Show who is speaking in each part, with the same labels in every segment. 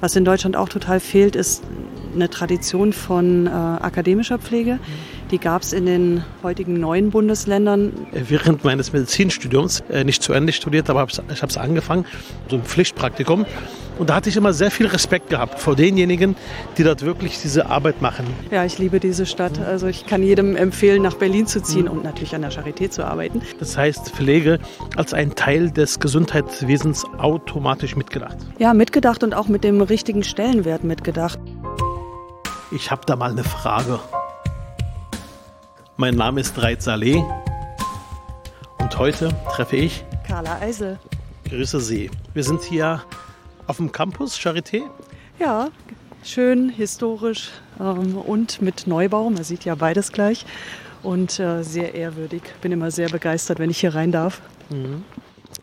Speaker 1: Was in Deutschland auch total fehlt, ist eine Tradition von äh, akademischer Pflege. Die gab es in den heutigen neuen Bundesländern.
Speaker 2: Während meines Medizinstudiums, äh, nicht zu Ende studiert, aber ich habe es angefangen, so ein Pflichtpraktikum. Und da hatte ich immer sehr viel Respekt gehabt vor denjenigen, die dort wirklich diese Arbeit machen.
Speaker 1: Ja, ich liebe diese Stadt. Also ich kann jedem empfehlen, nach Berlin zu ziehen und natürlich an der Charité zu arbeiten.
Speaker 2: Das heißt, Pflege als ein Teil des Gesundheitswesens automatisch mitgedacht.
Speaker 1: Ja, mitgedacht und auch mit dem richtigen Stellenwert mitgedacht.
Speaker 2: Ich habe da mal eine Frage. Mein Name ist Reit Saleh und heute treffe ich
Speaker 1: Carla Eisel.
Speaker 2: Grüße Sie. Wir sind hier auf dem Campus Charité?
Speaker 1: Ja, schön, historisch ähm, und mit Neubau. Man sieht ja beides gleich. Und äh, sehr ehrwürdig. Bin immer sehr begeistert, wenn ich hier rein darf. Mhm.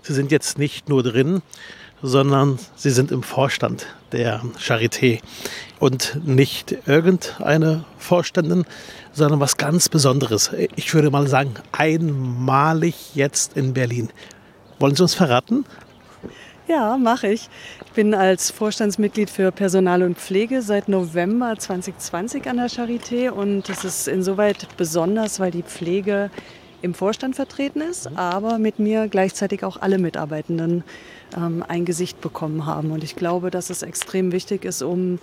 Speaker 2: Sie sind jetzt nicht nur drin, sondern Sie sind im Vorstand der Charité. Und nicht irgendeine Vorständin, sondern was ganz Besonderes. Ich würde mal sagen, einmalig jetzt in Berlin. Wollen Sie uns verraten,
Speaker 1: ja, mache ich. Ich bin als Vorstandsmitglied für Personal und Pflege seit November 2020 an der Charité und es ist insoweit besonders, weil die Pflege im Vorstand vertreten ist, aber mit mir gleichzeitig auch alle Mitarbeitenden ähm, ein Gesicht bekommen haben. Und ich glaube, dass es extrem wichtig ist, um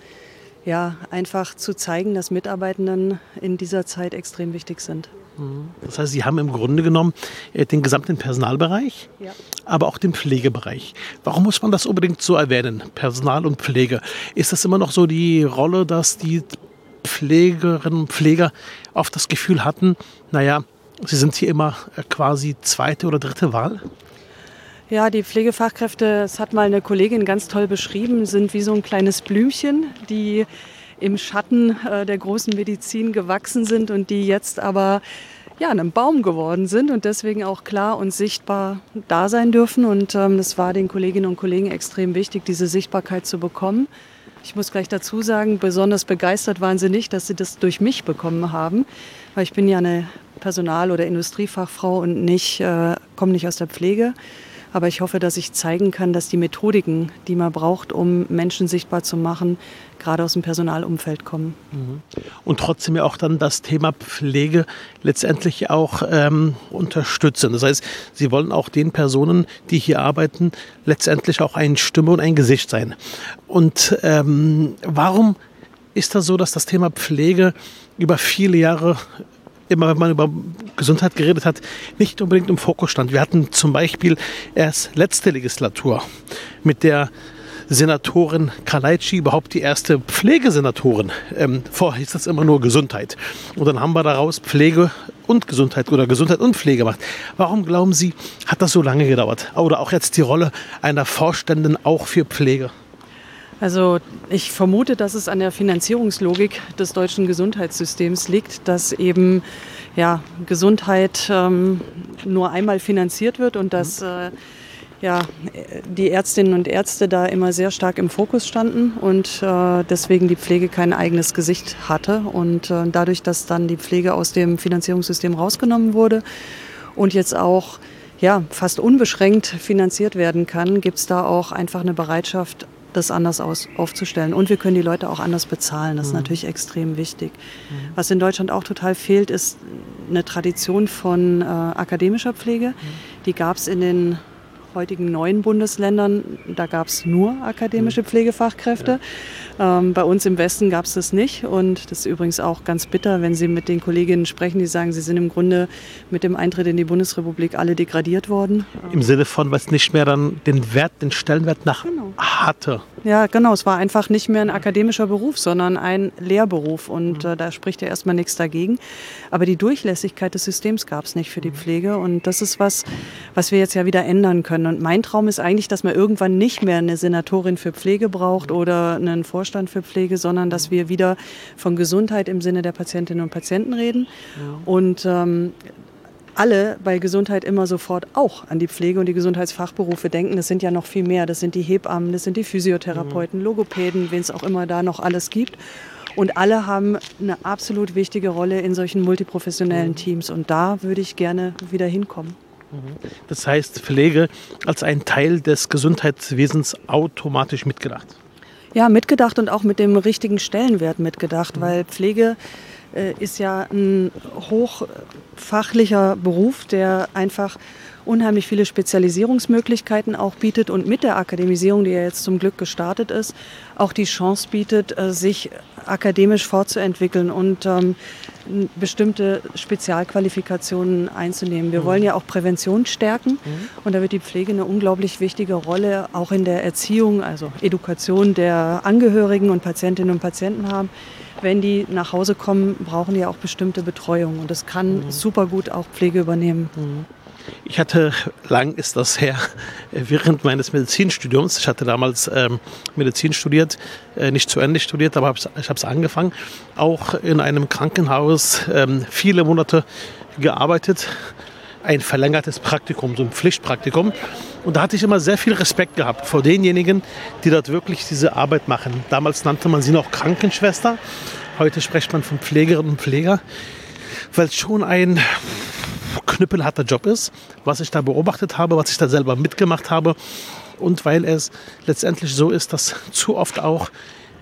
Speaker 1: ja, einfach zu zeigen, dass Mitarbeitenden in dieser Zeit extrem wichtig sind.
Speaker 2: Das heißt, Sie haben im Grunde genommen äh, den gesamten Personalbereich, ja. aber auch den Pflegebereich. Warum muss man das unbedingt so erwähnen, Personal und Pflege? Ist das immer noch so die Rolle, dass die Pflegerinnen und Pfleger oft das Gefühl hatten, naja, sie sind hier immer äh, quasi zweite oder dritte Wahl?
Speaker 1: Ja, die Pflegefachkräfte, das hat mal eine Kollegin ganz toll beschrieben, sind wie so ein kleines Blümchen, die im Schatten äh, der großen Medizin gewachsen sind und die jetzt aber ja, einem Baum geworden sind und deswegen auch klar und sichtbar da sein dürfen. Und ähm, das war den Kolleginnen und Kollegen extrem wichtig, diese Sichtbarkeit zu bekommen. Ich muss gleich dazu sagen, besonders begeistert waren sie nicht, dass sie das durch mich bekommen haben, weil ich bin ja eine Personal- oder Industriefachfrau und nicht, äh, komme nicht aus der Pflege. Aber ich hoffe, dass ich zeigen kann, dass die Methodiken, die man braucht, um Menschen sichtbar zu machen, gerade aus dem Personalumfeld kommen. Mhm.
Speaker 2: Und trotzdem ja auch dann das Thema Pflege letztendlich auch ähm, unterstützen. Das heißt, Sie wollen auch den Personen, die hier arbeiten, letztendlich auch eine Stimme und ein Gesicht sein. Und ähm, warum ist das so, dass das Thema Pflege über viele Jahre immer wenn man über Gesundheit geredet hat, nicht unbedingt im Fokus stand. Wir hatten zum Beispiel erst letzte Legislatur mit der Senatorin Kalaitschi überhaupt die erste Pflegesenatorin. Ähm, vorher hieß das immer nur Gesundheit. Und dann haben wir daraus Pflege und Gesundheit oder Gesundheit und Pflege gemacht. Warum glauben Sie, hat das so lange gedauert? Oder auch jetzt die Rolle einer Vorständin auch für Pflege?
Speaker 1: Also ich vermute, dass es an der Finanzierungslogik des deutschen Gesundheitssystems liegt, dass eben ja, Gesundheit ähm, nur einmal finanziert wird und dass äh, ja, die Ärztinnen und Ärzte da immer sehr stark im Fokus standen und äh, deswegen die Pflege kein eigenes Gesicht hatte. Und äh, dadurch, dass dann die Pflege aus dem Finanzierungssystem rausgenommen wurde und jetzt auch ja, fast unbeschränkt finanziert werden kann, gibt es da auch einfach eine Bereitschaft, das anders aus, aufzustellen. Und wir können die Leute auch anders bezahlen. Das ist mhm. natürlich extrem wichtig. Mhm. Was in Deutschland auch total fehlt, ist eine Tradition von äh, akademischer Pflege. Mhm. Die gab es in den heutigen neuen Bundesländern, da gab es nur akademische mhm. Pflegefachkräfte. Ja. Ähm, bei uns im Westen gab es das nicht. Und das ist übrigens auch ganz bitter, wenn Sie mit den Kolleginnen sprechen, die sagen, sie sind im Grunde mit dem Eintritt in die Bundesrepublik alle degradiert worden.
Speaker 2: Im Sinne von, was nicht mehr dann den Wert, den Stellenwert nach genau. hatte.
Speaker 1: Ja, genau. Es war einfach nicht mehr ein akademischer Beruf, sondern ein Lehrberuf. Und mhm. äh, da spricht ja erstmal nichts dagegen. Aber die Durchlässigkeit des Systems gab es nicht für die mhm. Pflege. Und das ist was, was wir jetzt ja wieder ändern können können. Und mein Traum ist eigentlich, dass man irgendwann nicht mehr eine Senatorin für Pflege braucht oder einen Vorstand für Pflege, sondern dass wir wieder von Gesundheit im Sinne der Patientinnen und Patienten reden. Ja. Und ähm, alle bei Gesundheit immer sofort auch an die Pflege und die Gesundheitsfachberufe denken. Das sind ja noch viel mehr. Das sind die Hebammen, das sind die Physiotherapeuten, mhm. Logopäden, wen es auch immer da noch alles gibt. Und alle haben eine absolut wichtige Rolle in solchen multiprofessionellen mhm. Teams. Und da würde ich gerne wieder hinkommen.
Speaker 2: Das heißt, Pflege als ein Teil des Gesundheitswesens automatisch mitgedacht.
Speaker 1: Ja, mitgedacht und auch mit dem richtigen Stellenwert mitgedacht, weil Pflege äh, ist ja ein hochfachlicher Beruf, der einfach unheimlich viele Spezialisierungsmöglichkeiten auch bietet und mit der Akademisierung, die ja jetzt zum Glück gestartet ist, auch die Chance bietet, äh, sich akademisch fortzuentwickeln und ähm, bestimmte Spezialqualifikationen einzunehmen. Wir mhm. wollen ja auch Prävention stärken mhm. und da wird die Pflege eine unglaublich wichtige Rolle auch in der Erziehung, also Education der Angehörigen und Patientinnen und Patienten haben. Wenn die nach Hause kommen, brauchen die auch bestimmte Betreuung und das kann mhm. super gut auch Pflege übernehmen.
Speaker 2: Ich hatte, lang ist das her, während meines Medizinstudiums, ich hatte damals ähm, Medizin studiert, äh, nicht zu Ende studiert, aber ich habe es angefangen, auch in einem Krankenhaus ähm, viele Monate gearbeitet, ein verlängertes Praktikum, so ein Pflichtpraktikum. Und da hatte ich immer sehr viel Respekt gehabt vor denjenigen, die dort wirklich diese Arbeit machen. Damals nannte man sie noch Krankenschwester, heute spricht man von Pflegerinnen und Pfleger, weil es schon ein knüppelharter Job ist, was ich da beobachtet habe, was ich da selber mitgemacht habe und weil es letztendlich so ist, dass zu oft auch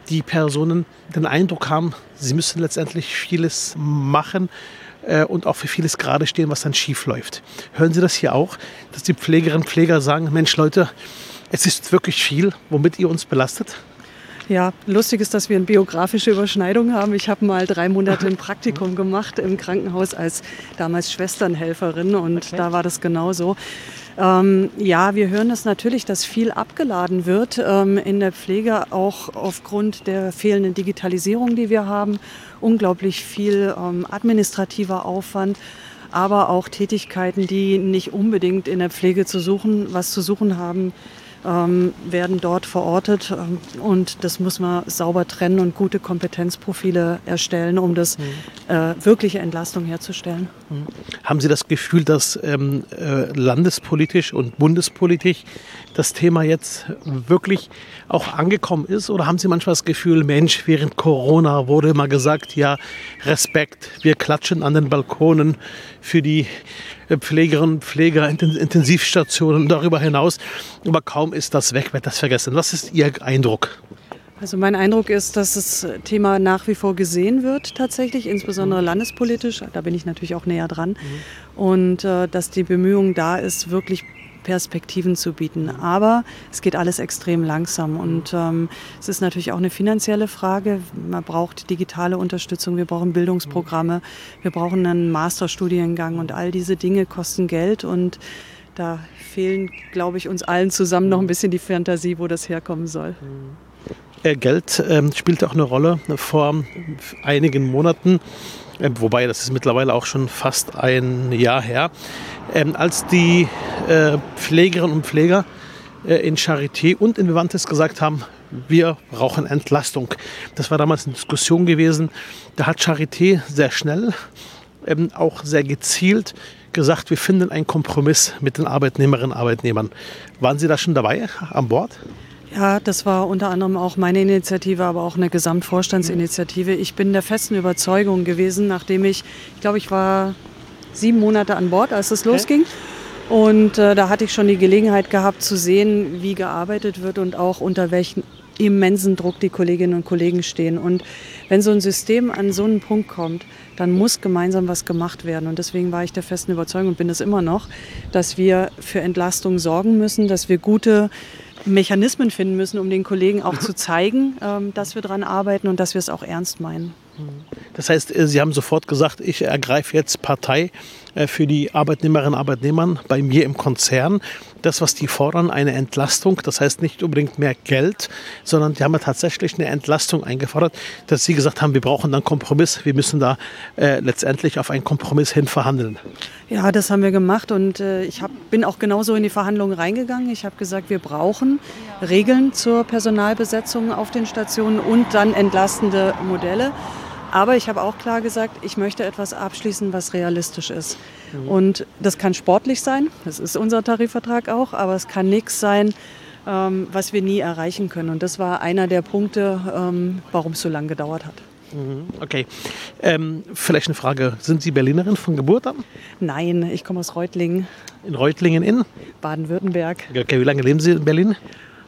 Speaker 2: die Personen den Eindruck haben, sie müssen letztendlich vieles machen äh, und auch für vieles gerade stehen, was dann schief läuft. Hören Sie das hier auch, dass die Pflegerinnen und Pfleger sagen, Mensch Leute, es ist wirklich viel, womit ihr uns belastet?
Speaker 1: Ja, lustig ist, dass wir eine biografische Überschneidung haben. Ich habe mal drei Monate ein Praktikum gemacht im Krankenhaus als damals Schwesternhelferin und okay. da war das genauso. Ähm, ja, wir hören es das natürlich, dass viel abgeladen wird ähm, in der Pflege, auch aufgrund der fehlenden Digitalisierung, die wir haben. Unglaublich viel ähm, administrativer Aufwand aber auch Tätigkeiten, die nicht unbedingt in der Pflege zu suchen, was zu suchen haben, ähm, werden dort verortet ähm, und das muss man sauber trennen und gute Kompetenzprofile erstellen, um das mhm. äh, wirkliche Entlastung herzustellen.
Speaker 2: Mhm. Haben Sie das Gefühl, dass ähm, äh, landespolitisch und bundespolitisch das Thema jetzt wirklich auch angekommen ist? Oder haben Sie manchmal das Gefühl, Mensch, während Corona wurde immer gesagt, ja, Respekt, wir klatschen an den Balkonen für die Pflegerinnen und Pfleger, Intensivstationen darüber hinaus. Aber kaum ist das weg, wird das vergessen. Was ist Ihr Eindruck?
Speaker 1: Also mein Eindruck ist, dass das Thema nach wie vor gesehen wird tatsächlich, insbesondere landespolitisch. Da bin ich natürlich auch näher dran. Mhm. Und äh, dass die Bemühung da ist, wirklich Perspektiven zu bieten. Aber es geht alles extrem langsam und ähm, es ist natürlich auch eine finanzielle Frage. Man braucht digitale Unterstützung, wir brauchen Bildungsprogramme, wir brauchen einen Masterstudiengang und all diese Dinge kosten Geld und da fehlen, glaube ich, uns allen zusammen noch ein bisschen die Fantasie, wo das herkommen soll.
Speaker 2: Äh, Geld ähm, spielt auch eine Rolle. Vor einigen Monaten ähm, wobei das ist mittlerweile auch schon fast ein Jahr her, ähm, als die äh, Pflegerinnen und Pfleger äh, in Charité und in Vivantes gesagt haben, wir brauchen Entlastung. Das war damals eine Diskussion gewesen. Da hat Charité sehr schnell, ähm, auch sehr gezielt gesagt, wir finden einen Kompromiss mit den Arbeitnehmerinnen und Arbeitnehmern. Waren Sie da schon dabei an Bord?
Speaker 1: Ja, das war unter anderem auch meine Initiative, aber auch eine Gesamtvorstandsinitiative. Ich bin der festen Überzeugung gewesen, nachdem ich, ich glaube, ich war sieben Monate an Bord, als es okay. losging. Und äh, da hatte ich schon die Gelegenheit gehabt zu sehen, wie gearbeitet wird und auch unter welchen immensen Druck die Kolleginnen und Kollegen stehen. Und wenn so ein System an so einen Punkt kommt, dann muss gemeinsam was gemacht werden. Und deswegen war ich der festen Überzeugung und bin es immer noch, dass wir für Entlastung sorgen müssen, dass wir gute Mechanismen finden müssen, um den Kollegen auch zu zeigen, ähm, dass wir daran arbeiten und dass wir es auch ernst meinen.
Speaker 2: Das heißt, äh, Sie haben sofort gesagt, ich ergreife jetzt Partei äh, für die Arbeitnehmerinnen und Arbeitnehmer bei mir im Konzern. Das, was die fordern, eine Entlastung, das heißt nicht unbedingt mehr Geld, sondern die haben ja tatsächlich eine Entlastung eingefordert, dass sie gesagt haben, wir brauchen einen Kompromiss, wir müssen da äh, letztendlich auf einen Kompromiss hin verhandeln.
Speaker 1: Ja, das haben wir gemacht und äh, ich hab, bin auch genauso in die Verhandlungen reingegangen. Ich habe gesagt, wir brauchen Regeln zur Personalbesetzung auf den Stationen und dann entlastende Modelle. Aber ich habe auch klar gesagt, ich möchte etwas abschließen, was realistisch ist. Mhm. Und das kann sportlich sein, das ist unser Tarifvertrag auch, aber es kann nichts sein, ähm, was wir nie erreichen können. Und das war einer der Punkte, ähm, warum es so lange gedauert hat.
Speaker 2: Mhm. Okay. Ähm, vielleicht eine Frage. Sind Sie Berlinerin von Geburt an?
Speaker 1: Nein, ich komme aus Reutlingen.
Speaker 2: In Reutlingen in?
Speaker 1: Baden-Württemberg.
Speaker 2: Okay, wie lange leben Sie in Berlin?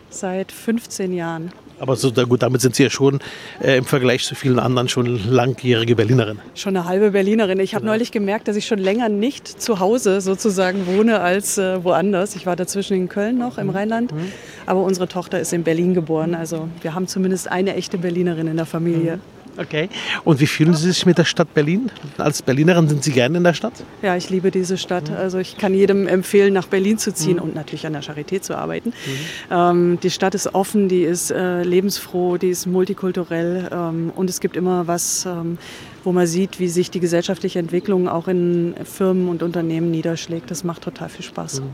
Speaker 1: Seit 15 Jahren.
Speaker 2: Aber so gut, damit sind Sie ja schon äh, im Vergleich zu vielen anderen schon langjährige Berlinerin.
Speaker 1: Schon eine halbe Berlinerin. Ich habe ja. neulich gemerkt, dass ich schon länger nicht zu Hause sozusagen wohne als äh, woanders. Ich war dazwischen in Köln noch im mhm. Rheinland, mhm. aber unsere Tochter ist in Berlin geboren. Also wir haben zumindest eine echte Berlinerin in der Familie. Mhm.
Speaker 2: Okay. Und wie fühlen Sie sich mit der Stadt Berlin? Als Berlinerin sind Sie gerne in der Stadt?
Speaker 1: Ja, ich liebe diese Stadt. Also ich kann jedem empfehlen, nach Berlin zu ziehen mhm. und natürlich an der Charité zu arbeiten. Mhm. Ähm, die Stadt ist offen, die ist äh, lebensfroh, die ist multikulturell ähm, und es gibt immer was, ähm, wo man sieht, wie sich die gesellschaftliche Entwicklung auch in Firmen und Unternehmen niederschlägt. Das macht total viel Spaß. Mhm.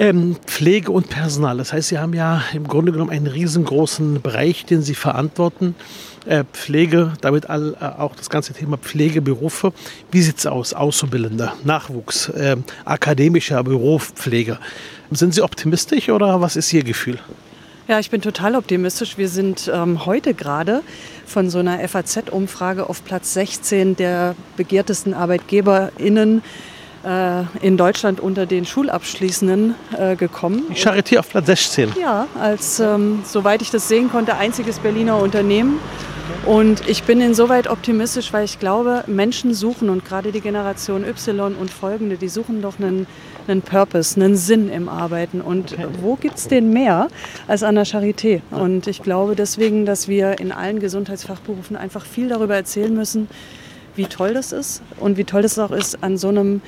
Speaker 2: Ähm, Pflege und Personal. Das heißt, Sie haben ja im Grunde genommen einen riesengroßen Bereich, den Sie verantworten. Äh, Pflege, damit all, äh, auch das ganze Thema Pflegeberufe. Wie sieht es aus? Auszubildende, Nachwuchs, äh, akademischer Beruf, Pflege. Sind Sie optimistisch oder was ist Ihr Gefühl?
Speaker 1: Ja, ich bin total optimistisch. Wir sind ähm, heute gerade von so einer FAZ-Umfrage auf Platz 16 der begehrtesten ArbeitgeberInnen in Deutschland unter den Schulabschließenden äh, gekommen.
Speaker 2: Die Charité auf Platz 16.
Speaker 1: Ja, als, ähm, soweit ich das sehen konnte, einziges Berliner Unternehmen. Und ich bin insoweit optimistisch, weil ich glaube, Menschen suchen und gerade die Generation Y und folgende, die suchen doch einen, einen Purpose, einen Sinn im Arbeiten. Und okay. wo gibt es den mehr als an der Charité? Und ich glaube deswegen, dass wir in allen Gesundheitsfachberufen einfach viel darüber erzählen müssen, wie toll das ist und wie toll es auch ist, an so einem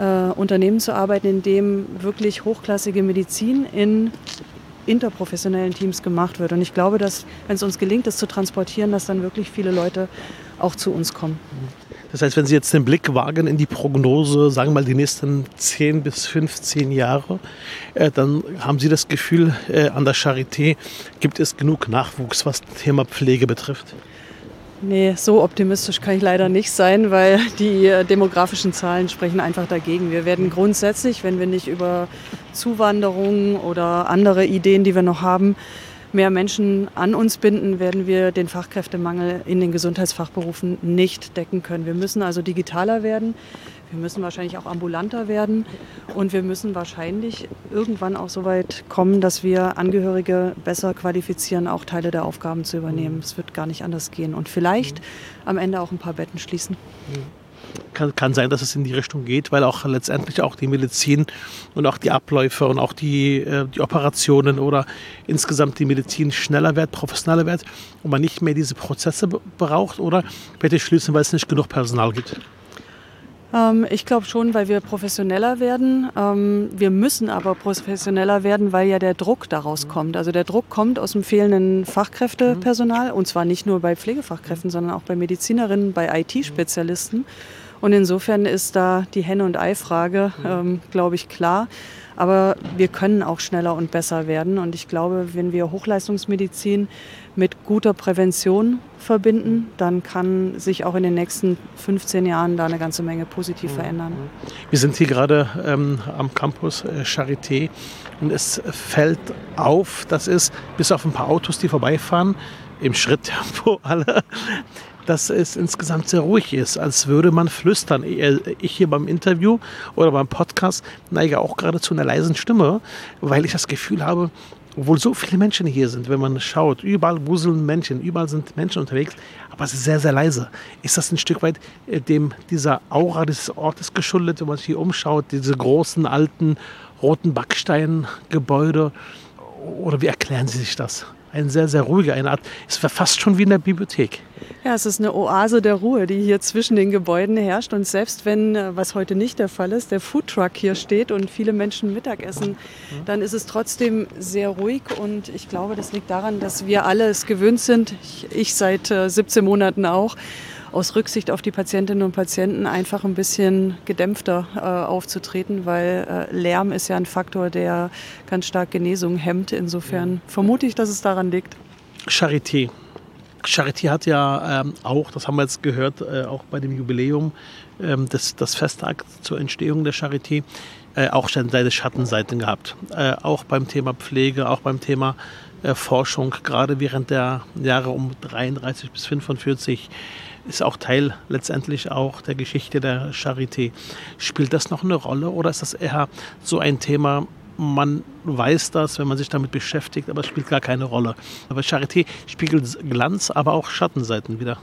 Speaker 1: äh, Unternehmen zu arbeiten, in dem wirklich hochklassige Medizin in interprofessionellen Teams gemacht wird. Und ich glaube, dass, wenn es uns gelingt, das zu transportieren, dass dann wirklich viele Leute auch zu uns kommen.
Speaker 2: Das heißt, wenn Sie jetzt den Blick wagen in die Prognose, sagen wir mal die nächsten 10 bis 15 Jahre, äh, dann haben Sie das Gefühl, äh, an der Charité gibt es genug Nachwuchs, was das Thema Pflege betrifft?
Speaker 1: Nee, so optimistisch kann ich leider nicht sein, weil die demografischen Zahlen sprechen einfach dagegen. Wir werden grundsätzlich, wenn wir nicht über Zuwanderung oder andere Ideen, die wir noch haben, mehr Menschen an uns binden, werden wir den Fachkräftemangel in den Gesundheitsfachberufen nicht decken können. Wir müssen also digitaler werden. Wir müssen wahrscheinlich auch ambulanter werden und wir müssen wahrscheinlich irgendwann auch so weit kommen, dass wir Angehörige besser qualifizieren, auch Teile der Aufgaben zu übernehmen. Es wird gar nicht anders gehen und vielleicht am Ende auch ein paar Betten schließen.
Speaker 2: Kann, kann, sein, dass es in die Richtung geht, weil auch letztendlich auch die Medizin und auch die Abläufe und auch die, äh, die Operationen oder insgesamt die Medizin schneller wird, professioneller wird und man nicht mehr diese Prozesse braucht oder bitte schließen, weil es nicht genug Personal gibt.
Speaker 1: Ähm, ich glaube schon, weil wir professioneller werden. Ähm, wir müssen aber professioneller werden, weil ja der Druck daraus kommt. Also der Druck kommt aus dem fehlenden Fachkräftepersonal und zwar nicht nur bei Pflegefachkräften, sondern auch bei Medizinerinnen, bei IT-Spezialisten. Und insofern ist da die Henne- und Ei-Frage, ähm, glaube ich, klar. Aber wir können auch schneller und besser werden. Und ich glaube, wenn wir Hochleistungsmedizin mit guter Prävention verbinden, dann kann sich auch in den nächsten 15 Jahren da eine ganze Menge positiv verändern.
Speaker 2: Wir sind hier gerade ähm, am Campus äh, Charité und es fällt auf, dass es bis auf ein paar Autos, die vorbeifahren, im Schritttempo alle, dass es insgesamt sehr ruhig ist, als würde man flüstern. Ich hier beim Interview oder beim Podcast neige auch gerade zu einer leisen Stimme, weil ich das Gefühl habe, obwohl so viele Menschen hier sind, wenn man schaut, überall wuseln Menschen, überall sind Menschen unterwegs, aber es ist sehr, sehr leise. Ist das ein Stück weit äh, dem, dieser Aura des Ortes geschuldet, wenn man sich hier umschaut, diese großen, alten, roten Backsteingebäude? Oder wie erklären Sie sich das? Ein sehr, sehr ruhiger, eine Art, es war fast schon wie in der Bibliothek.
Speaker 1: Ja, es ist eine Oase der Ruhe, die hier zwischen den Gebäuden herrscht. Und selbst wenn, äh, was heute nicht der Fall ist, der Foodtruck hier steht und viele Menschen Mittag essen, dann ist es trotzdem sehr ruhig. Und ich glaube, das liegt daran, dass wir alle es gewöhnt sind, ich, ich seit 17 äh, Monaten auch, aus Rücksicht auf die Patientinnen und Patienten einfach ein bisschen gedämpfter äh, aufzutreten, weil äh, Lärm ist ja ein Faktor, der ganz stark Genesung hemmt. Insofern vermute ich, dass es daran liegt.
Speaker 2: Charité. Charité hat ja ähm, auch, das haben wir jetzt gehört, äh, auch bei dem Jubiläum ähm, des das Festtag zur Entstehung der Charité, äh, auch schon seine Schattenseiten gehabt. Äh, auch beim Thema Pflege, auch beim Thema äh, Forschung, gerade während der Jahre um 33 bis 45 ist auch Teil letztendlich auch der Geschichte der Charité. Spielt das noch eine Rolle oder ist das eher so ein Thema, man weiß das, wenn man sich damit beschäftigt, aber es spielt gar keine Rolle. Aber Charité spiegelt Glanz, aber auch Schattenseiten wieder.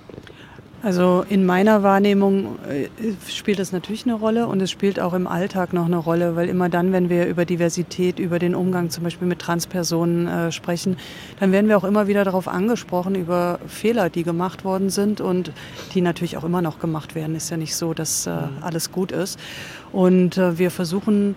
Speaker 1: Also in meiner Wahrnehmung äh, spielt das natürlich eine Rolle und es spielt auch im Alltag noch eine Rolle, weil immer dann, wenn wir über Diversität, über den Umgang zum Beispiel mit Transpersonen äh, sprechen, dann werden wir auch immer wieder darauf angesprochen, über Fehler, die gemacht worden sind und die natürlich auch immer noch gemacht werden. Ist ja nicht so, dass äh, alles gut ist. Und äh, wir versuchen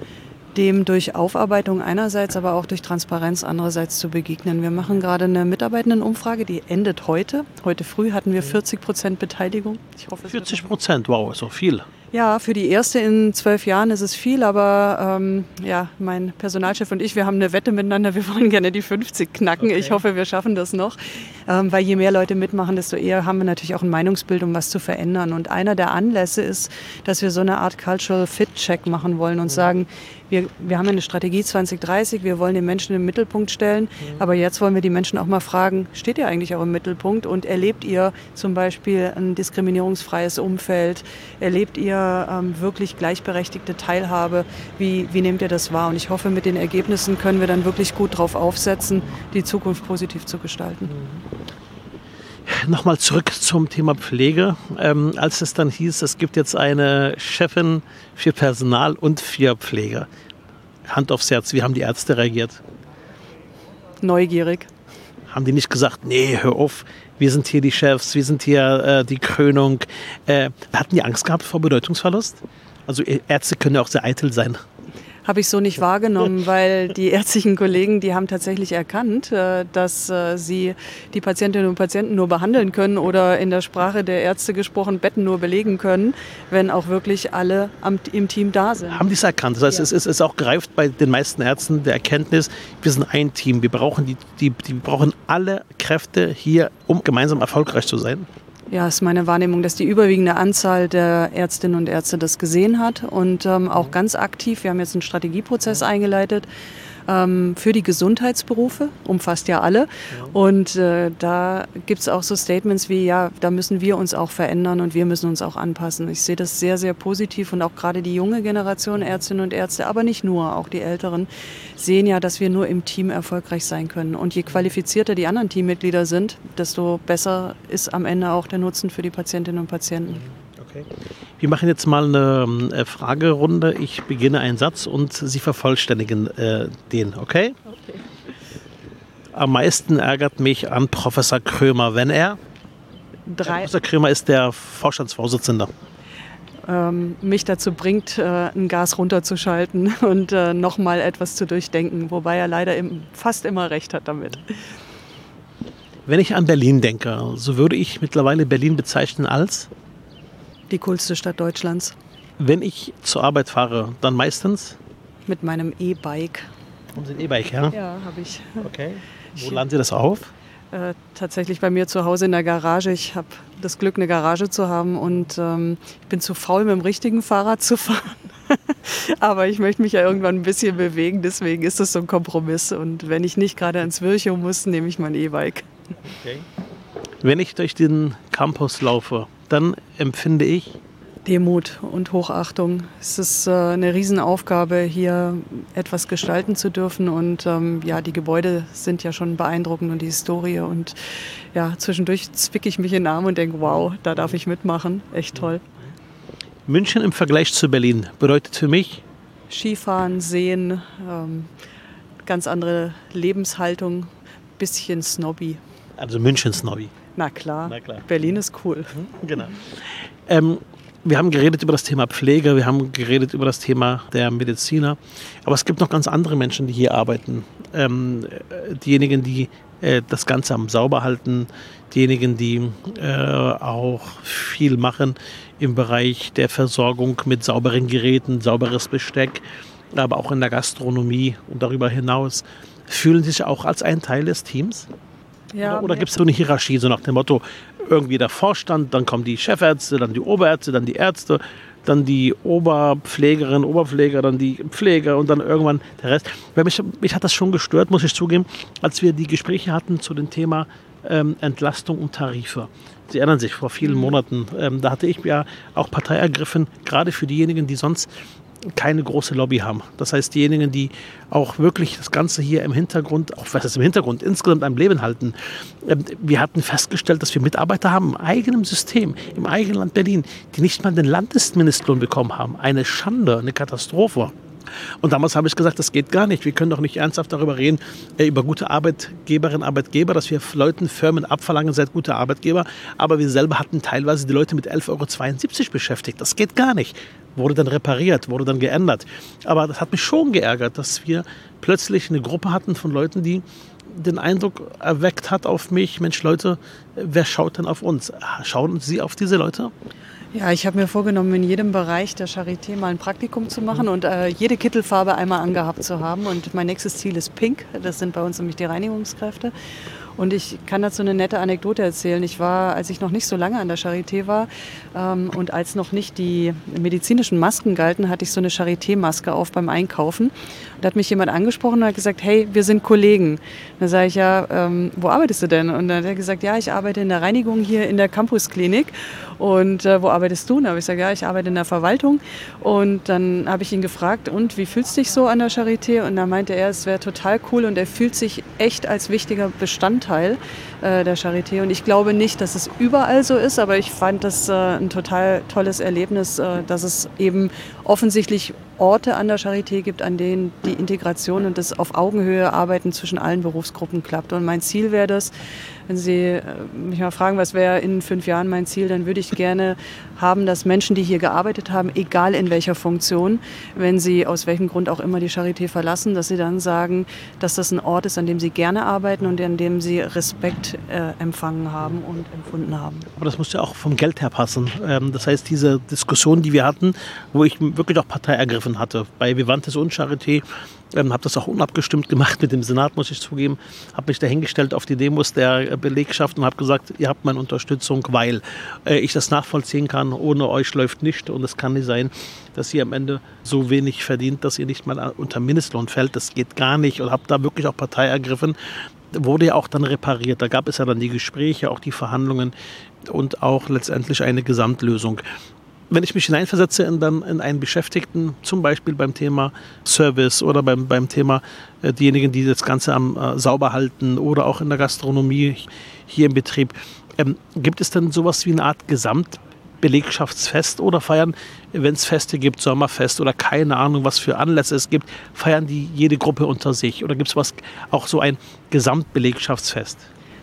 Speaker 1: dem durch Aufarbeitung einerseits, aber auch durch Transparenz andererseits zu begegnen. Wir machen gerade eine Mitarbeitendenumfrage, die endet heute. Heute früh hatten wir 40 Prozent Beteiligung.
Speaker 2: Ich hoffe, 40 Prozent, wow, auch viel.
Speaker 1: Ja, für die erste in zwölf Jahren ist es viel, aber ähm, ja, mein Personalchef und ich, wir haben eine Wette miteinander, wir wollen gerne die 50 knacken. Okay. Ich hoffe, wir schaffen das noch, ähm, weil je mehr Leute mitmachen, desto eher haben wir natürlich auch ein Meinungsbild, um was zu verändern. Und einer der Anlässe ist, dass wir so eine Art Cultural Fit Check machen wollen und mhm. sagen, wir, wir haben eine Strategie 2030, wir wollen den Menschen im Mittelpunkt stellen, mhm. aber jetzt wollen wir die Menschen auch mal fragen, steht ihr eigentlich auch im Mittelpunkt und erlebt ihr zum Beispiel ein diskriminierungsfreies Umfeld, erlebt ihr ähm, wirklich gleichberechtigte Teilhabe, wie, wie nehmt ihr das wahr? Und ich hoffe, mit den Ergebnissen können wir dann wirklich gut darauf aufsetzen, die Zukunft positiv zu gestalten. Mhm.
Speaker 2: Nochmal zurück zum Thema Pflege. Ähm, als es dann hieß, es gibt jetzt eine Chefin für Personal und für Pflege. Hand aufs Herz, wie haben die Ärzte reagiert?
Speaker 1: Neugierig.
Speaker 2: Haben die nicht gesagt, nee, hör auf, wir sind hier die Chefs, wir sind hier äh, die Krönung. Äh, hatten die Angst gehabt vor Bedeutungsverlust? Also Ärzte können ja auch sehr eitel sein
Speaker 1: habe ich so nicht wahrgenommen, weil die ärztlichen Kollegen, die haben tatsächlich erkannt, äh, dass äh, sie die Patientinnen und Patienten nur behandeln können oder in der Sprache der Ärzte gesprochen Betten nur belegen können, wenn auch wirklich alle im Team da sind.
Speaker 2: Haben die es erkannt? Das heißt, ja. es ist auch gereift bei den meisten Ärzten der Erkenntnis, wir sind ein Team, wir brauchen, die, die, die brauchen alle Kräfte hier, um gemeinsam erfolgreich zu sein
Speaker 1: ja, ist meine Wahrnehmung, dass die überwiegende Anzahl der Ärztinnen und Ärzte das gesehen hat und ähm, auch ganz aktiv. Wir haben jetzt einen Strategieprozess eingeleitet, ähm, für die Gesundheitsberufe, umfasst ja alle. Und äh, da gibt es auch so Statements wie, ja, da müssen wir uns auch verändern und wir müssen uns auch anpassen. Ich sehe das sehr, sehr positiv und auch gerade die junge Generation Ärztinnen und Ärzte, aber nicht nur, auch die Älteren, sehen ja, dass wir nur im Team erfolgreich sein können. Und je qualifizierter die anderen Teammitglieder sind, desto besser ist am Ende auch der Nutzen für die Patientinnen und Patienten.
Speaker 2: Okay. Wir machen jetzt mal eine äh, Fragerunde. Ich beginne einen Satz und Sie vervollständigen äh, den, okay? okay? Am meisten ärgert mich an Professor Krömer, wenn er. Drei. Professor Krömer ist der Vorstandsvorsitzende.
Speaker 1: Ähm, mich dazu bringt, äh, ein Gas runterzuschalten und äh, nochmal etwas zu durchdenken, wobei er leider im, fast immer recht hat damit.
Speaker 2: Wenn ich an Berlin denke, so würde ich mittlerweile Berlin bezeichnen als
Speaker 1: die coolste Stadt Deutschlands.
Speaker 2: Wenn ich zur Arbeit fahre, dann meistens?
Speaker 1: Mit meinem E-Bike.
Speaker 2: Sie ein E-Bike, ja?
Speaker 1: Ja, habe ich.
Speaker 2: Okay. Wo laden Sie das auf?
Speaker 1: Äh, tatsächlich bei mir zu Hause in der Garage. Ich habe das Glück, eine Garage zu haben und ähm, ich bin zu faul, mit dem richtigen Fahrrad zu fahren. Aber ich möchte mich ja irgendwann ein bisschen bewegen, deswegen ist das so ein Kompromiss. Und wenn ich nicht gerade ins Wirchow muss, nehme ich mein E-Bike. Okay.
Speaker 2: Wenn ich durch den Campus laufe, dann empfinde ich
Speaker 1: Demut und Hochachtung. Es ist äh, eine Riesenaufgabe, hier etwas gestalten zu dürfen. Und ähm, ja, die Gebäude sind ja schon beeindruckend und die Historie. Und ja, zwischendurch zwicke ich mich in den Arm und denke, wow, da darf ich mitmachen. Echt toll.
Speaker 2: München im Vergleich zu Berlin bedeutet für mich?
Speaker 1: Skifahren, Seen, ähm, ganz andere Lebenshaltung, bisschen Snobby.
Speaker 2: Also München Snobby.
Speaker 1: Na klar. Na klar. Berlin ist cool.
Speaker 2: Mhm, genau. Ähm, wir haben geredet über das Thema Pflege, wir haben geredet über das Thema der Mediziner, aber es gibt noch ganz andere Menschen, die hier arbeiten. Ähm, diejenigen, die äh, das Ganze am sauber halten, diejenigen, die äh, auch viel machen im Bereich der Versorgung mit sauberen Geräten, sauberes Besteck, aber auch in der Gastronomie und darüber hinaus, fühlen sich auch als ein Teil des Teams? Ja, oder, oder gibt es so eine Hierarchie, so nach dem Motto, irgendwie der Vorstand, dann kommen die Chefärzte, dann die Oberärzte, dann die Ärzte, dann die Oberpflegerin, Oberpfleger, dann die Pfleger und dann irgendwann der Rest. Weil mich, mich hat das schon gestört, muss ich zugeben, als wir die Gespräche hatten zu dem Thema ähm, Entlastung und Tarife. Sie erinnern sich, vor vielen mhm. Monaten, ähm, da hatte ich ja auch Partei ergriffen, gerade für diejenigen, die sonst keine große Lobby haben. Das heißt, diejenigen, die auch wirklich das Ganze hier im Hintergrund, auch was ist im Hintergrund, insgesamt am Leben halten. Ähm, wir hatten festgestellt, dass wir Mitarbeiter haben im eigenen System, im eigenen Land Berlin, die nicht mal den Landesmindestlohn bekommen haben. Eine Schande, eine Katastrophe. Und damals habe ich gesagt, das geht gar nicht. Wir können doch nicht ernsthaft darüber reden, äh, über gute Arbeitgeberinnen, Arbeitgeber, dass wir Leuten, Firmen abverlangen, seid gute Arbeitgeber. Aber wir selber hatten teilweise die Leute mit 11,72 Euro beschäftigt. Das geht gar nicht. Wurde dann repariert, wurde dann geändert. Aber das hat mich schon geärgert, dass wir plötzlich eine Gruppe hatten von Leuten, die den Eindruck erweckt hat auf mich, Mensch Leute, wer schaut denn auf uns? Schauen Sie auf diese Leute?
Speaker 1: Ja, ich habe mir vorgenommen, in jedem Bereich der Charité mal ein Praktikum zu machen und äh, jede Kittelfarbe einmal angehabt zu haben. Und mein nächstes Ziel ist Pink. Das sind bei uns nämlich die Reinigungskräfte. Und ich kann dazu eine nette Anekdote erzählen. Ich war, als ich noch nicht so lange an der Charité war ähm, und als noch nicht die medizinischen Masken galten, hatte ich so eine Charité-Maske auf beim Einkaufen. Da hat mich jemand angesprochen und hat gesagt, hey, wir sind Kollegen. Dann sage ich, ja, ähm, wo arbeitest du denn? Und dann hat er gesagt, ja, ich arbeite in der Reinigung hier in der Campusklinik. Und äh, wo arbeitest du? Und dann habe ich gesagt, ja, ich arbeite in der Verwaltung. Und dann habe ich ihn gefragt, und wie fühlst du dich so an der Charité? Und da meinte er, es wäre total cool und er fühlt sich echt als wichtiger Bestandteil äh, der Charité. Und ich glaube nicht, dass es überall so ist, aber ich fand das äh, ein total tolles Erlebnis, äh, dass es eben offensichtlich Orte an der Charité gibt, an denen die Integration und das auf Augenhöhe Arbeiten zwischen allen Berufsgruppen klappt. Und mein Ziel wäre das, wenn Sie äh, mich mal fragen, was wäre in fünf Jahren mein Ziel, dann würde ich gerne haben, dass Menschen, die hier gearbeitet haben, egal in welcher Funktion, wenn sie aus welchem Grund auch immer die Charité verlassen, dass sie dann sagen, dass das ein Ort ist, an dem sie gerne arbeiten und an dem sie Respekt äh, empfangen haben und empfunden haben.
Speaker 2: Aber das muss ja auch vom Geld her passen. Ähm, das heißt, diese Diskussion, die wir hatten, wo ich wirklich auch Partei ergriffen hatte, bei Vivantes und Charité, ähm, habe das auch unabgestimmt gemacht mit dem Senat, muss ich zugeben. Habe mich dahingestellt auf die Demos der Belegschaft und habe gesagt, ihr habt meine Unterstützung, weil äh, ich das nachvollziehen kann. Ohne euch läuft nicht und es kann nicht sein, dass ihr am Ende so wenig verdient, dass ihr nicht mal unter Mindestlohn fällt. Das geht gar nicht und habe da wirklich auch Partei ergriffen. Wurde ja auch dann repariert. Da gab es ja dann die Gespräche, auch die Verhandlungen und auch letztendlich eine Gesamtlösung wenn ich mich hineinversetze in, dann in einen Beschäftigten, zum Beispiel beim Thema Service oder beim, beim Thema äh, diejenigen, die das Ganze am äh, sauber halten oder auch in der Gastronomie hier im Betrieb, ähm, gibt es denn sowas wie eine Art Gesamtbelegschaftsfest oder feiern, wenn es Feste gibt, Sommerfest oder keine Ahnung, was für Anlässe es gibt, feiern die jede Gruppe unter sich? Oder gibt es auch so ein Gesamtbelegschaftsfest?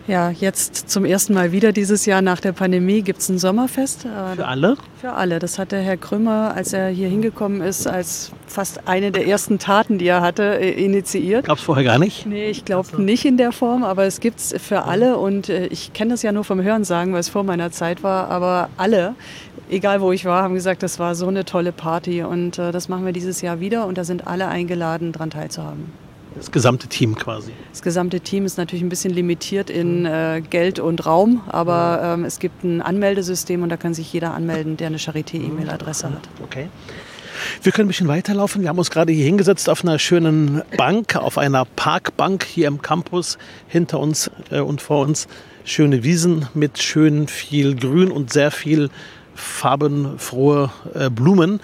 Speaker 1: Ja, jetzt zum ersten Mal wieder dieses Jahr nach der Pandemie gibt es ein Sommerfest.
Speaker 2: Äh, für alle?
Speaker 1: Für alle. Das hat der Herr Krümmer, als er hier hingekommen ist, als fast eine der ersten Taten, die er hatte, äh, initiiert.
Speaker 2: Gab es vorher gar nicht?
Speaker 1: Nee, ich glaube nicht in der Form, aber es gibt es für alle. Und äh, ich kenne das ja nur vom Hörensagen, weil es vor meiner Zeit war. Aber alle, egal wo ich war, haben gesagt, das war so eine tolle Party. Und das machen wir dieses Jahr wieder. Und da sind alle eingeladen, daran teilzuhaben.
Speaker 2: Das gesamte Team quasi.
Speaker 1: Das gesamte Team ist natürlich ein bisschen limitiert in äh, Geld und Raum, aber ähm, es gibt ein Anmeldesystem und da kann sich jeder anmelden, der eine Charité-E-Mail-Adresse hat.
Speaker 2: Okay. Wir können ein bisschen weiterlaufen. Wir haben uns gerade hier hingesetzt auf einer schönen Bank, auf einer Parkbank hier im Campus. Hinter uns äh, und vor uns schöne Wiesen mit schön viel Grün und sehr viel farbenfrohe äh, Blumen.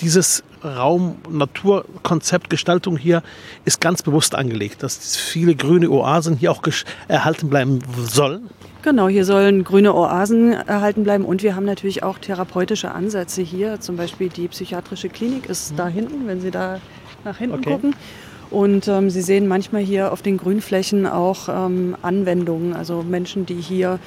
Speaker 2: Dieses Raum-Natur-Konzept, Gestaltung hier ist ganz bewusst angelegt, dass viele grüne Oasen hier auch erhalten bleiben sollen.
Speaker 1: Genau, hier sollen grüne Oasen erhalten bleiben und wir haben natürlich auch therapeutische Ansätze hier. Zum Beispiel die psychiatrische Klinik ist da hinten, wenn Sie da nach hinten okay. gucken. Und ähm, Sie sehen manchmal hier auf den Grünflächen auch ähm, Anwendungen, also Menschen, die hier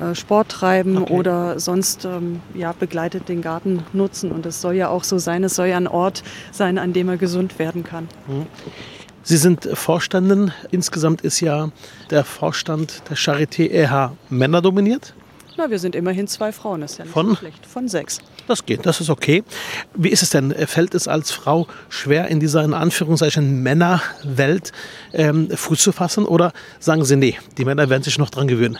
Speaker 1: äh, Sport treiben okay. oder sonst ähm, ja, begleitet den Garten nutzen. Und es soll ja auch so sein, es soll ja ein Ort sein, an dem er gesund werden kann. Mhm.
Speaker 2: Sie sind Vorständin. Insgesamt ist ja der Vorstand der Charité eher männerdominiert.
Speaker 1: Na, wir sind immerhin zwei Frauen, das ist ja nicht
Speaker 2: Von?
Speaker 1: so schlecht. Von sechs.
Speaker 2: Das geht, das ist okay. Wie ist es denn? Fällt es als Frau schwer, in dieser in Anführungszeichen Männerwelt ähm, Fuß zu fassen? Oder sagen Sie, nee, die Männer werden sich noch dran gewöhnen?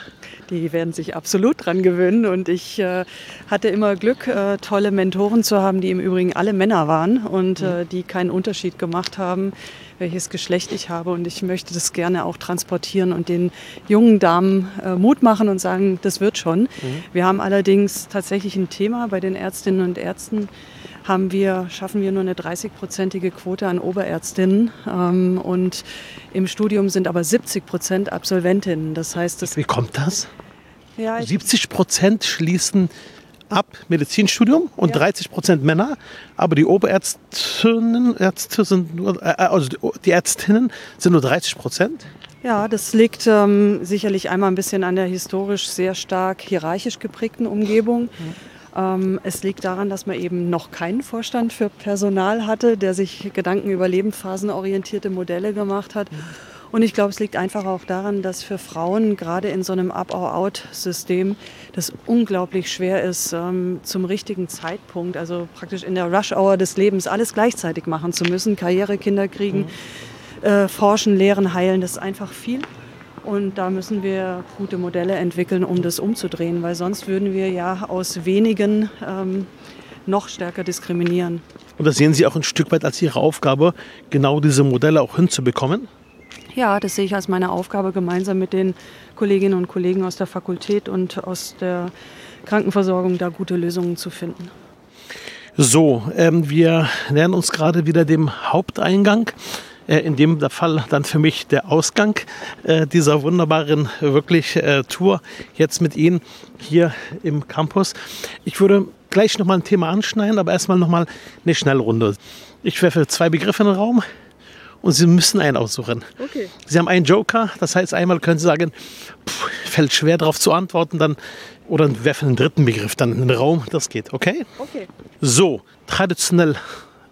Speaker 1: Die werden sich absolut dran gewöhnen. Und ich äh, hatte immer Glück, äh, tolle Mentoren zu haben, die im Übrigen alle Männer waren und mhm. äh, die keinen Unterschied gemacht haben welches Geschlecht ich habe. Und ich möchte das gerne auch transportieren und den jungen Damen äh, Mut machen und sagen, das wird schon. Mhm. Wir haben allerdings tatsächlich ein Thema bei den Ärztinnen und Ärzten, haben wir, schaffen wir nur eine 30-prozentige Quote an Oberärztinnen. Ähm, und im Studium sind aber 70 Prozent Absolventinnen. Das heißt, das
Speaker 2: Wie kommt das? Ja, 70 Prozent schließen ab Medizinstudium und ja. 30 Prozent Männer, aber die Oberärztinnen Ärzte sind nur, äh, also die Ärztinnen sind nur 30 Prozent.
Speaker 1: Ja, das liegt ähm, sicherlich einmal ein bisschen an der historisch sehr stark hierarchisch geprägten Umgebung. Mhm. Ähm, es liegt daran, dass man eben noch keinen Vorstand für Personal hatte, der sich Gedanken über lebensphasenorientierte Modelle gemacht hat. Mhm. Und ich glaube, es liegt einfach auch daran, dass für Frauen gerade in so einem Up-Out-System das unglaublich schwer ist, ähm, zum richtigen Zeitpunkt, also praktisch in der Rush-Hour des Lebens, alles gleichzeitig machen zu müssen. Karriere, Kinder kriegen, mhm. äh, forschen, lehren, heilen, das ist einfach viel. Und da müssen wir gute Modelle entwickeln, um das umzudrehen, weil sonst würden wir ja aus wenigen ähm, noch stärker diskriminieren.
Speaker 2: Und das sehen Sie auch ein Stück weit als Ihre Aufgabe, genau diese Modelle auch hinzubekommen?
Speaker 1: Ja, das sehe ich als meine Aufgabe, gemeinsam mit den Kolleginnen und Kollegen aus der Fakultät und aus der Krankenversorgung da gute Lösungen zu finden.
Speaker 2: So, ähm, wir nähern uns gerade wieder dem Haupteingang, äh, in dem Fall dann für mich der Ausgang äh, dieser wunderbaren wirklich äh, Tour jetzt mit Ihnen hier im Campus. Ich würde gleich nochmal ein Thema anschneiden, aber erstmal nochmal eine Schnellrunde. Ich werfe zwei Begriffe in den Raum und Sie müssen einen aussuchen. Okay. Sie haben einen Joker, das heißt, einmal können Sie sagen, pff, fällt schwer darauf zu antworten, dann oder werfen einen dritten Begriff dann in den Raum, das geht, okay? Okay. So, traditionell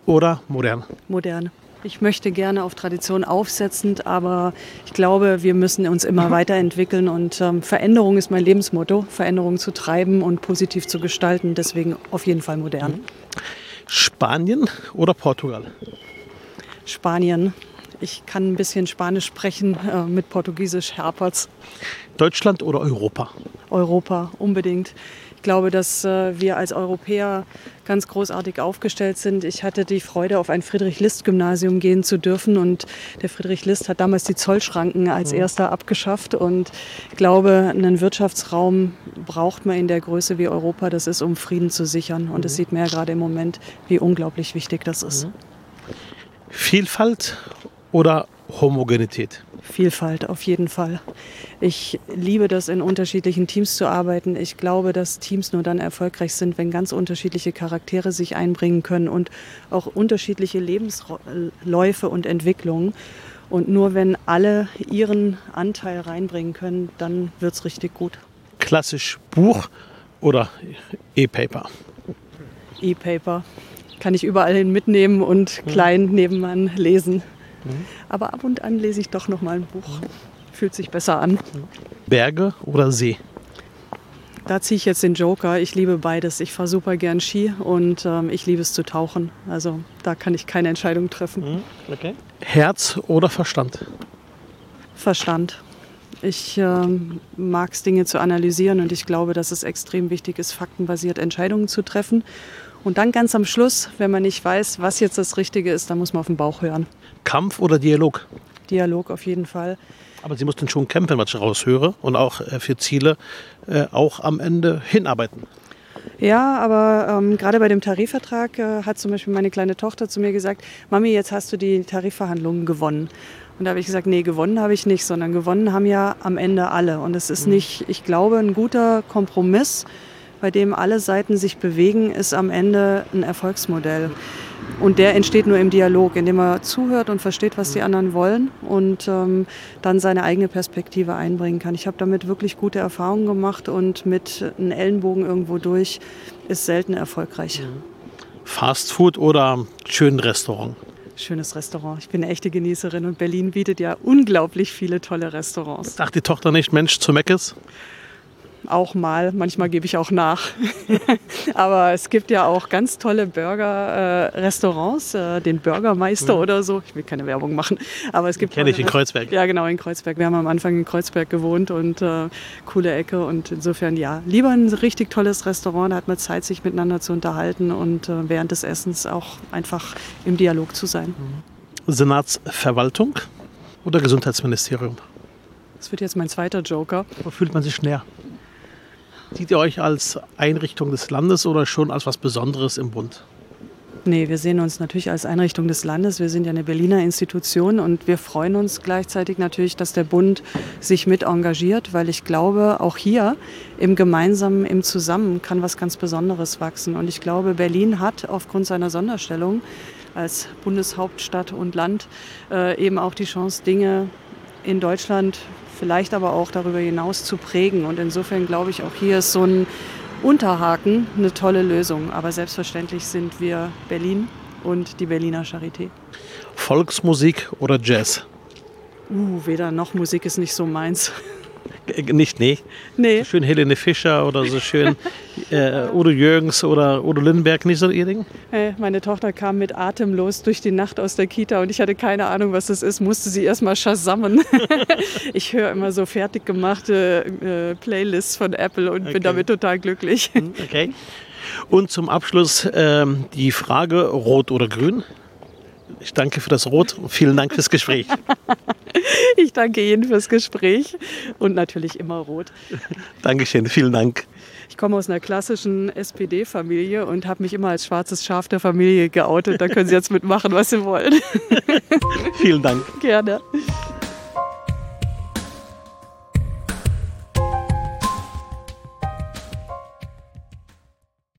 Speaker 2: oder modern?
Speaker 1: Modern. Ich möchte gerne auf Tradition aufsetzend, aber ich glaube, wir müssen uns immer mhm. weiterentwickeln und ähm, Veränderung ist mein Lebensmotto, Veränderung zu treiben und positiv zu gestalten, deswegen auf jeden Fall modern. Mhm.
Speaker 2: Spanien oder Portugal?
Speaker 1: Spanien. Ich kann ein bisschen Spanisch sprechen, äh, mit Portugiesisch herpert's.
Speaker 2: Deutschland oder Europa?
Speaker 1: Europa, unbedingt. Ich glaube, dass äh, wir als Europäer ganz großartig aufgestellt sind. Ich hatte die Freude, auf ein Friedrich-List-Gymnasium gehen zu dürfen. Und der Friedrich List hat damals die Zollschranken als mhm. erster abgeschafft. Und ich glaube, einen Wirtschaftsraum braucht man in der Größe wie Europa. Das ist, um Frieden zu sichern. Und es mhm. sieht man ja gerade im Moment, wie unglaublich wichtig das ist. Mhm.
Speaker 2: Vielfalt oder Homogenität?
Speaker 1: Vielfalt auf jeden Fall. Ich liebe das, in unterschiedlichen Teams zu arbeiten. Ich glaube, dass Teams nur dann erfolgreich sind, wenn ganz unterschiedliche Charaktere sich einbringen können und auch unterschiedliche Lebensläufe und Entwicklungen. Und nur wenn alle ihren Anteil reinbringen können, dann wird es richtig gut.
Speaker 2: Klassisch Buch oder E-Paper?
Speaker 1: E-Paper kann ich überall hin mitnehmen und mhm. klein nebenan lesen. Mhm. Aber ab und an lese ich doch noch mal ein Buch. Fühlt sich besser an.
Speaker 2: Berge oder See?
Speaker 1: Da ziehe ich jetzt den Joker. Ich liebe beides. Ich fahre super gern Ski und ähm, ich liebe es zu tauchen. Also da kann ich keine Entscheidung treffen. Mhm.
Speaker 2: Okay. Herz oder Verstand?
Speaker 1: Verstand. Ich ähm, mag es, Dinge zu analysieren und ich glaube, dass es extrem wichtig ist, faktenbasiert Entscheidungen zu treffen. Und dann ganz am Schluss, wenn man nicht weiß, was jetzt das Richtige ist, dann muss man auf den Bauch hören.
Speaker 2: Kampf oder Dialog?
Speaker 1: Dialog auf jeden Fall.
Speaker 2: Aber Sie mussten schon kämpfen, was ich raushöre, und auch äh, für Ziele äh, auch am Ende hinarbeiten.
Speaker 1: Ja, aber ähm, gerade bei dem Tarifvertrag äh, hat zum Beispiel meine kleine Tochter zu mir gesagt, Mami, jetzt hast du die Tarifverhandlungen gewonnen. Und da habe ich gesagt, nee, gewonnen habe ich nicht, sondern gewonnen haben ja am Ende alle. Und es ist mhm. nicht, ich glaube, ein guter Kompromiss bei dem alle Seiten sich bewegen, ist am Ende ein Erfolgsmodell. Und der entsteht nur im Dialog, indem man zuhört und versteht, was die anderen wollen und ähm, dann seine eigene Perspektive einbringen kann. Ich habe damit wirklich gute Erfahrungen gemacht und mit einem Ellenbogen irgendwo durch ist selten erfolgreich.
Speaker 2: Fast Food oder schön Restaurant?
Speaker 1: Schönes Restaurant. Ich bin eine echte Genießerin und Berlin bietet ja unglaublich viele tolle Restaurants.
Speaker 2: Sagt die Tochter nicht, Mensch, zu Meckes?
Speaker 1: Auch mal. Manchmal gebe ich auch nach. Aber es gibt ja auch ganz tolle Burger-Restaurants, äh, äh, den Burgermeister mhm. oder so. Ich will keine Werbung machen, aber es gibt.
Speaker 2: Kenne ich in Kreuzberg.
Speaker 1: Ja, genau in Kreuzberg. Wir haben am Anfang in Kreuzberg gewohnt und äh, coole Ecke und insofern ja, lieber ein richtig tolles Restaurant. Da hat man Zeit, sich miteinander zu unterhalten und äh, während des Essens auch einfach im Dialog zu sein.
Speaker 2: Mhm. Senatsverwaltung oder Gesundheitsministerium?
Speaker 1: Das wird jetzt mein zweiter Joker.
Speaker 2: Wo fühlt man sich näher? Sieht ihr euch als Einrichtung des Landes oder schon als was Besonderes im Bund?
Speaker 1: Nee, wir sehen uns natürlich als Einrichtung des Landes. Wir sind ja eine Berliner Institution und wir freuen uns gleichzeitig natürlich, dass der Bund sich mit engagiert, weil ich glaube, auch hier im Gemeinsamen, im Zusammen kann was ganz Besonderes wachsen. Und ich glaube, Berlin hat aufgrund seiner Sonderstellung als Bundeshauptstadt und Land äh, eben auch die Chance, Dinge in Deutschland, vielleicht aber auch darüber hinaus zu prägen. Und insofern glaube ich, auch hier ist so ein Unterhaken eine tolle Lösung. Aber selbstverständlich sind wir Berlin und die Berliner Charité.
Speaker 2: Volksmusik oder Jazz?
Speaker 1: Uh, weder noch Musik ist nicht so meins.
Speaker 2: Nicht, nee.
Speaker 1: Nee.
Speaker 2: So schön Helene Fischer oder so schön äh, Udo Jürgens oder Udo Lindenberg, nicht so ihr Ding?
Speaker 1: Äh, meine Tochter kam mit atemlos durch die Nacht aus der Kita und ich hatte keine Ahnung, was das ist, musste sie erstmal schasammen. ich höre immer so fertig gemachte äh, Playlists von Apple und
Speaker 2: Okay.
Speaker 1: bin damit total glücklich.
Speaker 2: Okay. Und zum Abschluss ähm, die Frage, rot oder grün? Ich danke für das Rot und vielen Dank fürs Gespräch.
Speaker 1: Ich danke Ihnen fürs Gespräch und natürlich immer rot.
Speaker 2: Dankeschön, vielen Dank.
Speaker 1: Ich komme aus einer klassischen SPD-Familie und habe mich immer als schwarzes Schaf der Familie geoutet. Da können Sie jetzt mitmachen, was Sie wollen.
Speaker 2: Vielen Dank.
Speaker 1: Gerne.